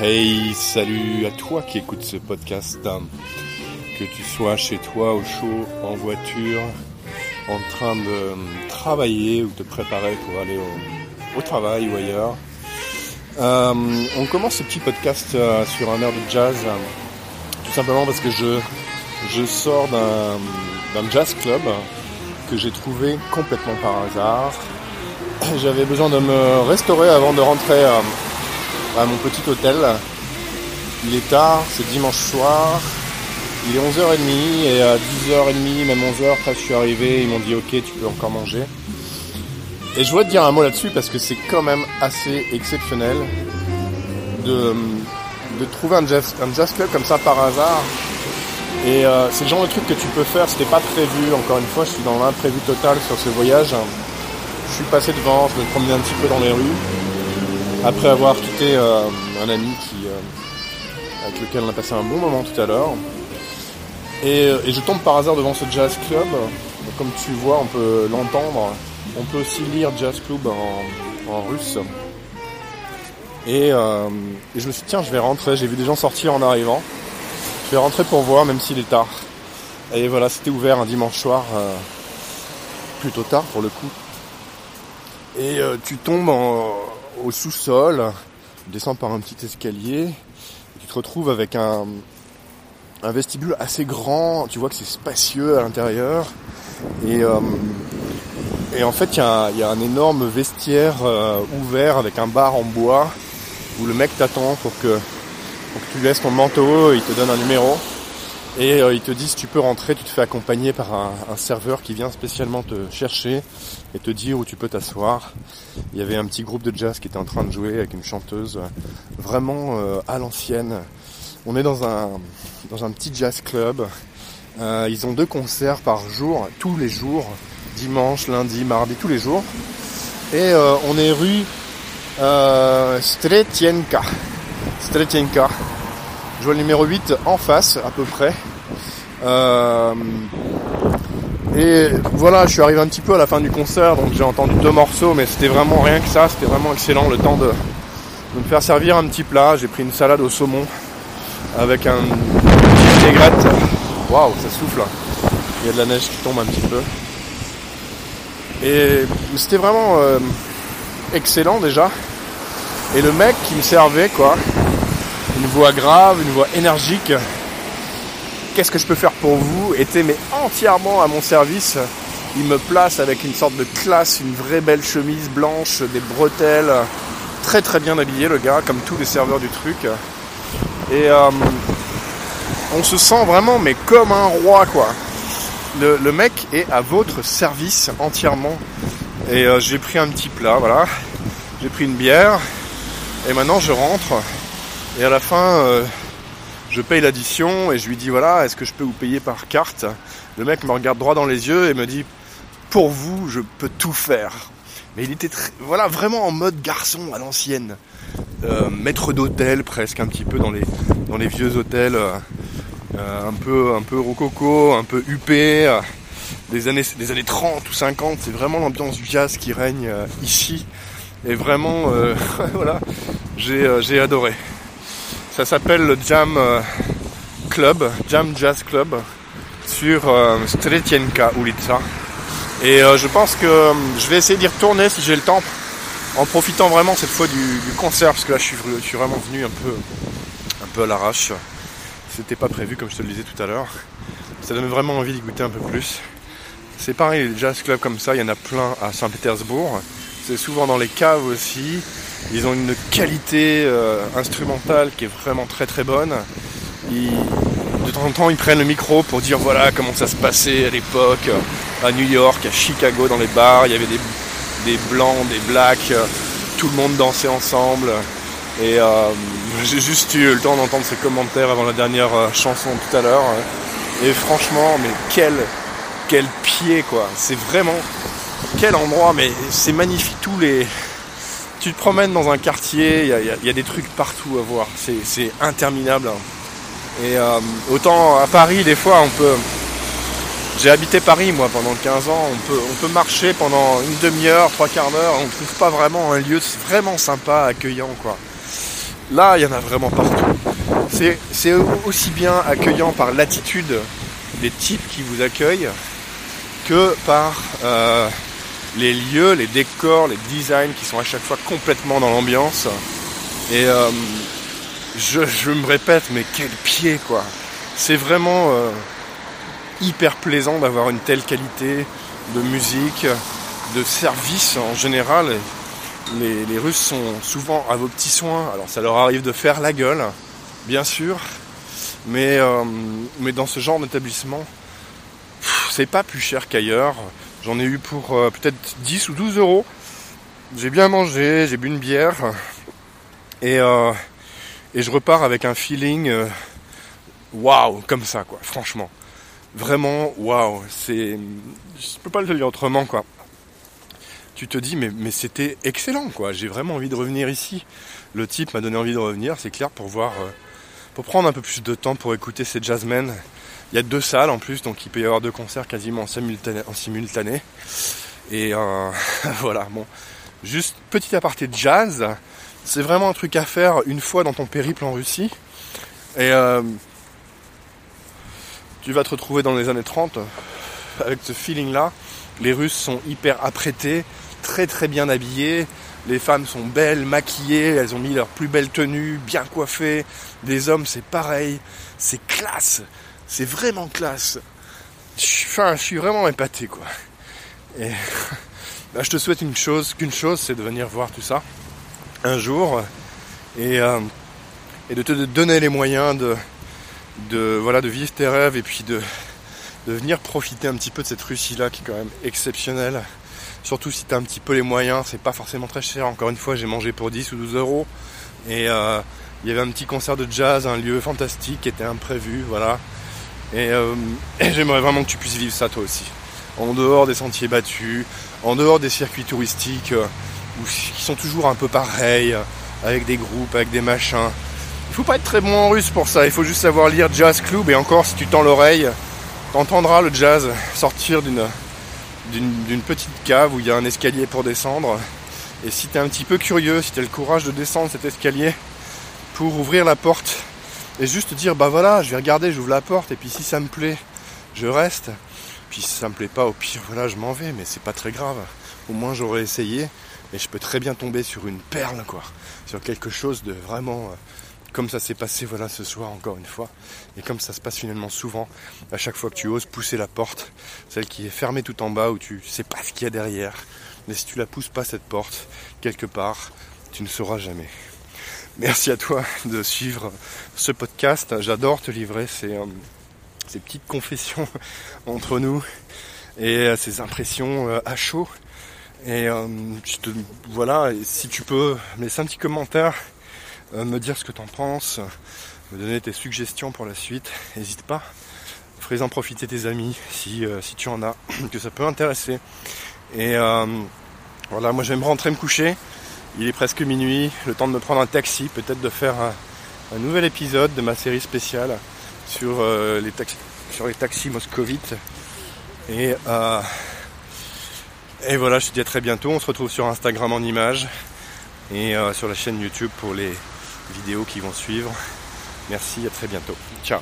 Hey, salut à toi qui écoutes ce podcast. Que tu sois chez toi au chaud, en voiture, en train de travailler ou te préparer pour aller au, travail ou ailleurs. Euh, on commence ce petit podcast euh, sur un air de jazz, tout simplement parce que je, je sors d'un jazz club que j'ai trouvé complètement par hasard. J'avais besoin de me restaurer avant de rentrer euh, à mon petit hôtel. Il est tard, c'est dimanche soir. Il est 11h30 et à 10h30, même 11h, quand je suis arrivé, ils m'ont dit ok, tu peux encore manger. Et je voudrais te dire un mot là-dessus parce que c'est quand même assez exceptionnel de, trouver un jazz, un jazz club comme ça par hasard. Et euh, c'est le genre de truc que tu peux faire, c'était pas prévu, encore une fois, je suis dans l'imprévu total sur ce voyage. Je suis passé devant, je me promenais un petit peu dans les rues après avoir quitté euh, un ami qui, euh, avec lequel on a passé un bon moment tout à l'heure. Et, je tombe par hasard devant ce jazz club. Comme tu vois, on peut l'entendre. On peut aussi lire jazz club en, russe. Et, euh, et, je me suis dit, tiens, je vais rentrer. J'ai vu des gens sortir en arrivant. Je vais rentrer pour voir, même s'il est tard. Et voilà, c'était ouvert un dimanche soir, plutôt tard pour le coup. Et tu tombes en, au sous-sol, descends par un petit escalier, et tu te retrouves avec un, vestibule assez grand, tu vois que c'est spacieux à l'intérieur, et, euh, et en fait il y, a un énorme vestiaire euh, ouvert avec un bar en bois, où le mec t'attend pour que, pour que tu laisses ton manteau, il te donne un numéro, et euh, ils te disent tu peux rentrer, tu te fais accompagner par un, serveur qui vient spécialement te chercher et te dire où tu peux t'asseoir. Il y avait un petit groupe de jazz qui était en train de jouer avec une chanteuse euh, vraiment euh, à l'ancienne. On est dans un, dans un petit jazz club. ils ont deux concerts par jour, tous les jours, dimanche, lundi, mardi, tous les jours. Et on est rue Stretienka. Stretienka. Je vois le numéro 8 en face à peu près. Euh, et voilà, je suis arrivé un petit peu à la fin du concert, donc j'ai entendu deux morceaux, mais c'était vraiment rien que ça, c'était vraiment excellent le temps de, me faire servir un petit plat. J'ai pris une salade au saumon avec un petit aigrette. Waouh, ça souffle. Il y a de la neige qui tombe un petit peu. Et c'était vraiment euh, excellent déjà. Et le mec qui me servait, quoi, une voix grave, une voix énergique. Qu'est-ce que je peux faire pour vous était mais entièrement à mon service? Il me place avec une sorte de classe, une vraie belle chemise blanche, des bretelles, très très bien habillé le gars, comme tous les serveurs du truc. Et euh, on se sent vraiment mais comme un roi quoi. Le, mec est à votre service entièrement. Et euh, j'ai pris un petit plat, voilà. J'ai pris une bière. Et maintenant je rentre. Et à la fin, euh, je paye l'addition et je lui dis voilà, est-ce que je peux vous payer par carte? Le mec me regarde droit dans les yeux et me dit pour vous, je peux tout faire. Mais il était voilà vraiment en mode garçon à l'ancienne, euh, maître d'hôtel presque un petit peu dans les dans les vieux hôtels, euh, un peu un peu rococo, un peu huppé, des années des années 30 ou 50. C'est vraiment l'ambiance du jazz qui règne ici. Et vraiment, voilà, j'ai adoré. Ça s'appelle le Jam euh, Club, Jam Jazz Club, sur euh, Stretienka Ulica. Et euh, je pense que je vais essayer d'y retourner si j'ai le temps, en profitant vraiment cette fois du, concert, parce que là je suis, vraiment venu un peu, un peu à l'arrache. C'était pas prévu comme je te le disais tout à l'heure. Ça donne vraiment envie d'y goûter un peu plus. C'est pareil, les jazz clubs comme ça, il y en a plein à Saint-Pétersbourg. C'est souvent dans les caves aussi. Ils ont une qualité euh, instrumentale qui est vraiment très très bonne. de temps en temps, ils prennent le micro pour dire voilà comment ça se passait à l'époque euh, à New York, à Chicago, dans les bars. Il y avait des, blancs, des blacks, euh, tout le monde dansait ensemble. Et j'ai juste eu le temps d'entendre ces commentaires avant la dernière chanson tout à l'heure. Et franchement, mais quel, quel pied quoi. C'est vraiment quel endroit, mais c'est magnifique tous les tu te promènes dans un quartier, il y, a, des trucs partout à voir, c'est interminable. Et euh, autant à Paris, des fois, on peut. J'ai habité Paris, moi, pendant 15 ans. On peut, on peut marcher pendant une demi-heure, trois quarts d'heure. On ne trouve pas vraiment un lieu vraiment sympa, accueillant, quoi. Là, il y en a vraiment partout. C'est aussi bien accueillant par l'attitude des types qui vous accueillent que par euh, les lieux, les décors, les designs qui sont à chaque fois complètement dans l'ambiance. Et euh, je, me répète, mais quel pied quoi C'est vraiment euh, hyper plaisant d'avoir une telle qualité de musique, de service en général. Les, Russes sont souvent à vos petits soins, alors ça leur arrive de faire la gueule, bien sûr, mais, euh, mais dans ce genre d'établissement, c'est pas plus cher qu'ailleurs. J'en ai eu pour euh, peut-être 10 ou 12 euros. J'ai bien mangé, j'ai bu une bière, et, euh, et je repars avec un feeling waouh, comme ça, quoi, franchement. Vraiment, waouh, c'est. Je peux pas le dire autrement, quoi tu te dis mais, mais c'était excellent quoi, j'ai vraiment envie de revenir ici. Le type m'a donné envie de revenir, c'est clair, pour voir, euh, pour prendre un peu plus de temps pour écouter ces jazzmen. Il y a deux salles en plus, donc il peut y avoir deux concerts quasiment en simultané. Et euh, voilà, bon. Juste petit aparté de jazz, c'est vraiment un truc à faire une fois dans ton périple en Russie. Et euh, tu vas te retrouver dans les années 30 avec ce feeling là. Les Russes sont hyper apprêtés, très très bien habillées. Les femmes sont belles, maquillées, elles ont mis leur plus belle tenue, bien coiffées. Les hommes, c'est pareil. C'est classe. C'est vraiment classe. Enfin, je suis vraiment épaté, quoi. Bah, je te souhaite une chose, qu'une chose, c'est de venir voir tout ça un jour et, euh, de te donner les moyens de, de, voilà, de vivre tes rêves et puis de, de venir profiter un petit peu de cette Russie-là qui est quand même exceptionnelle. Surtout si tu un petit peu les moyens, c'est pas forcément très cher. Encore une fois, j'ai mangé pour 10 ou 12 euros. Et euh, il y avait un petit concert de jazz, un lieu fantastique qui était imprévu, voilà. Euh, et, j'aimerais vraiment que tu puisses vivre ça toi aussi. En dehors des sentiers battus, en dehors des circuits touristiques, euh, qui sont toujours un peu pareils, avec des groupes, avec des machins. Il faut pas être très bon en russe pour ça, il faut juste savoir lire Jazz Club et encore si tu tends l'oreille, t'entendras le jazz sortir d'une d'une petite cave où il y a un escalier pour descendre. Et si tu es un petit peu curieux, si tu as le courage de descendre cet escalier pour ouvrir la porte et juste dire bah voilà, je vais regarder, j'ouvre la porte et puis si ça me plaît, je reste. Puis si ça me plaît pas, au pire voilà, je m'en vais, mais c'est pas très grave. Au moins j'aurais essayé et je peux très bien tomber sur une perle quoi, sur quelque chose de vraiment euh, comme ça s'est passé voilà ce soir encore une fois, et comme ça se passe finalement souvent, à chaque fois que tu oses pousser la porte, celle qui est fermée tout en bas où tu sais pas ce qu'il y a derrière, mais si tu la pousses pas cette porte quelque part, tu ne sauras jamais. Merci à toi de suivre ce podcast. J'adore te livrer ces, euh, ces petites confessions entre nous et euh, ces impressions euh, à chaud. Et voilà, si tu peux me laisser un petit commentaire me dire ce que tu en penses, me donner tes suggestions pour la suite. N'hésite pas. Fais-en profiter tes amis si, euh, si tu en as, que ça peut intéresser. Et euh, voilà, moi j'aime rentrer me coucher. Il est presque minuit, le temps de me prendre un taxi, peut-être de faire un, nouvel épisode de ma série spéciale sur, les, taxis, sur moscovites. Et, et voilà, je te dis à très bientôt. On se retrouve sur Instagram en images et sur la chaîne YouTube pour les, vidéos qui vont suivre. Merci, à très bientôt. Ciao